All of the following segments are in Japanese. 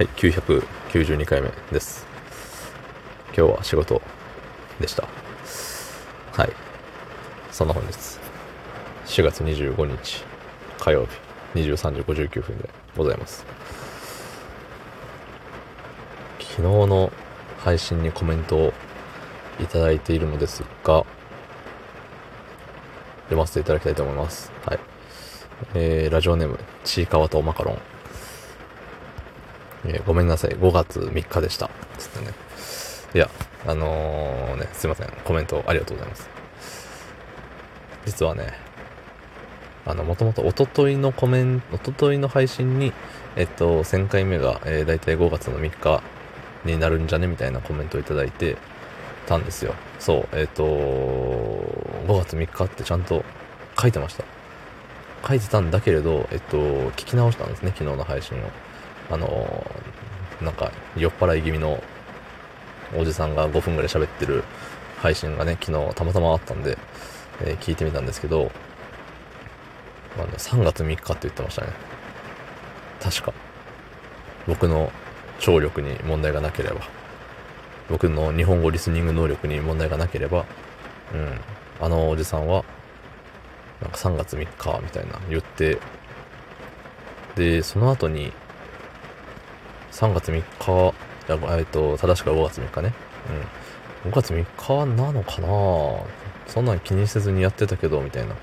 はい、992回目です。今日は仕事でした。はい。そんな本日、4月25日火曜日23時59分でございます。昨日の配信にコメントをいただいているのですが、読ませていただきたいと思います。はい。えー、ラジオネーム、ちいかわとマカロン。えごめんなさい、5月3日でした。つってね。いや、あのー、ね、すいません。コメントありがとうございます。実はね、あの、もともとおとといのコメント、おとといの配信に、えっと、1000回目が、えー、大体5月の3日になるんじゃね？みたいなコメントをいただいてたんですよ。そう、えっと、5月3日ってちゃんと書いてました。書いてたんだけれど、えっと、聞き直したんですね、昨日の配信を。あのなんか、酔っ払い気味のおじさんが5分ぐらい喋ってる配信がね、昨日たまたまあったんで、えー聞いてみたんですけど、あの3月3日って言ってましたね。確か。僕の聴力に問題がなければ、僕の日本語リスニング能力に問題がなければ、うん、あのおじさんは、なんか3月3日みたいな言って、で、その後に、3月3日、えっと、正しくは5月3日ね。うん。5月3日なのかな？そんなん気にせずにやってたけど、みたいな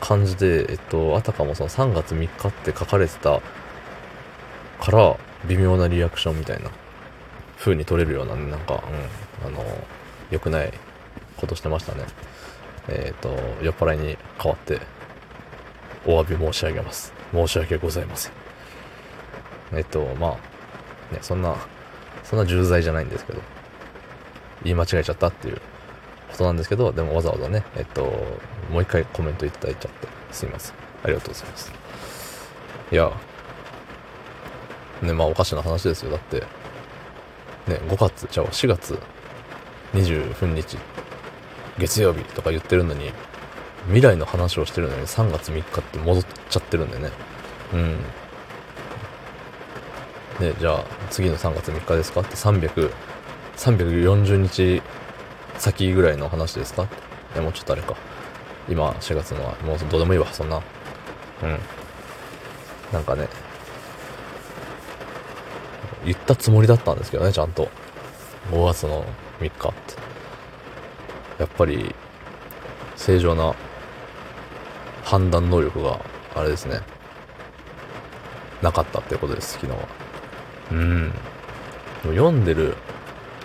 感じで、えっと、あたかもその3月3日って書かれてたから、微妙なリアクションみたいな風に取れるような、なんか、うん、あの、良くないことしてましたね。えっと、酔っ払いに代わって、お詫び申し上げます。申し訳ございません。えっと、まあ、ね、そんな、そんな重罪じゃないんですけど、言い間違えちゃったっていうことなんですけど、でもわざわざね、えっと、もう一回コメントいただいちゃって、すいません。ありがとうございます。いや、ね、まあおかしな話ですよ。だって、ね、5月、じゃあ4月20日、月曜日とか言ってるのに、未来の話をしてるのに3月3日って戻っちゃってるんでね。うん。で、じゃあ次の3月3日ですか？って300、340日先ぐらいの話ですか？いや、もうちょっとあれか。今4月のは、もうどうでもいいわ、そんな。うん。なんかね、言ったつもりだったんですけどね、ちゃんと。5月の3日って。やっぱり、正常な判断能力が、あれですね。なかったってことです、昨日は。うん。読んでる、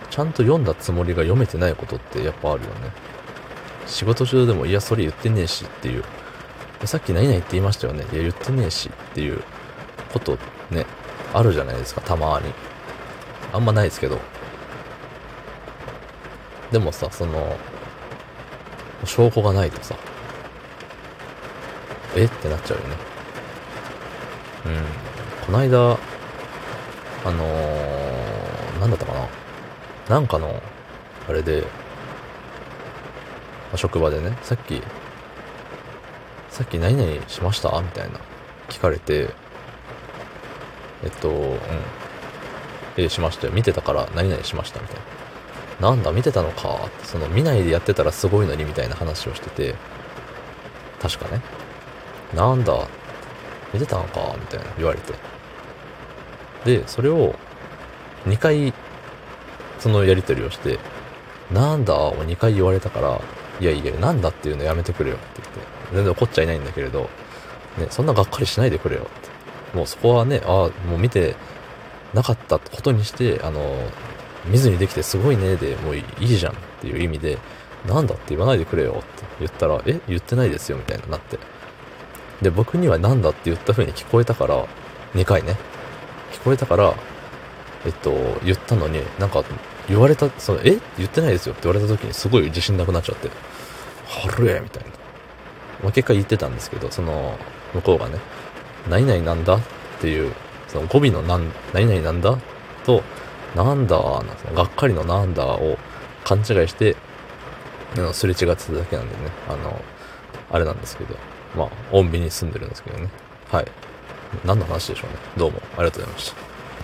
ちゃんと読んだつもりが読めてないことってやっぱあるよね。仕事中でも、いや、それ言ってねえしっていう。さっき何々って言いましたよね。いや、言ってねえしっていうことね、あるじゃないですか、たまに。あんまないですけど。でもさ、その、証拠がないとさ、え？ってなっちゃうよね。うん。こないだ、あのー、なんだったかな？なんかの、あれで、ま職場でね、さっき、さっき何々しました？みたいな、聞かれて、えっと、うん。えーしましたよ。見てたから何々しました？みたいな。なんだ、見てたのか、その見ないでやってたらすごいのに？みたいな話をしてて、確かね。なんだ、見てたのか？みたいな言われて。で、それを2回、そのやりとりをして、なんだを2回言われたから、いやいや、なんだっていうのやめてくれよって言って、全然怒っちゃいないんだけれど、ね、そんながっかりしないでくれよって。もうそこはね、ああ、もう見てなかったことにして、あの、見ずにできてすごいねでもういいじゃんっていう意味で、なんだって言わないでくれよって言ったら、え言ってないですよみたいになって。で、僕にはなんだって言った風に聞こえたから、2回ね。聞こえたから、えっと、言ったのに、なんか、言われた、その、え？言ってないですよって言われた時にすごい自信なくなっちゃって、はるえみたいな。まあ、結果言ってたんですけど、その、向こうがね、何々なんだ？っていう、その語尾のなん、何々なんだ？と、なんだ？な、そのがっかりのなんだ？を勘違いして、あのすれ違ってただけなんでね、あの、あれなんですけど、まあ、穏便に住んでるんですけどね。はい。何の話でしょうね。どうもありがとうございました。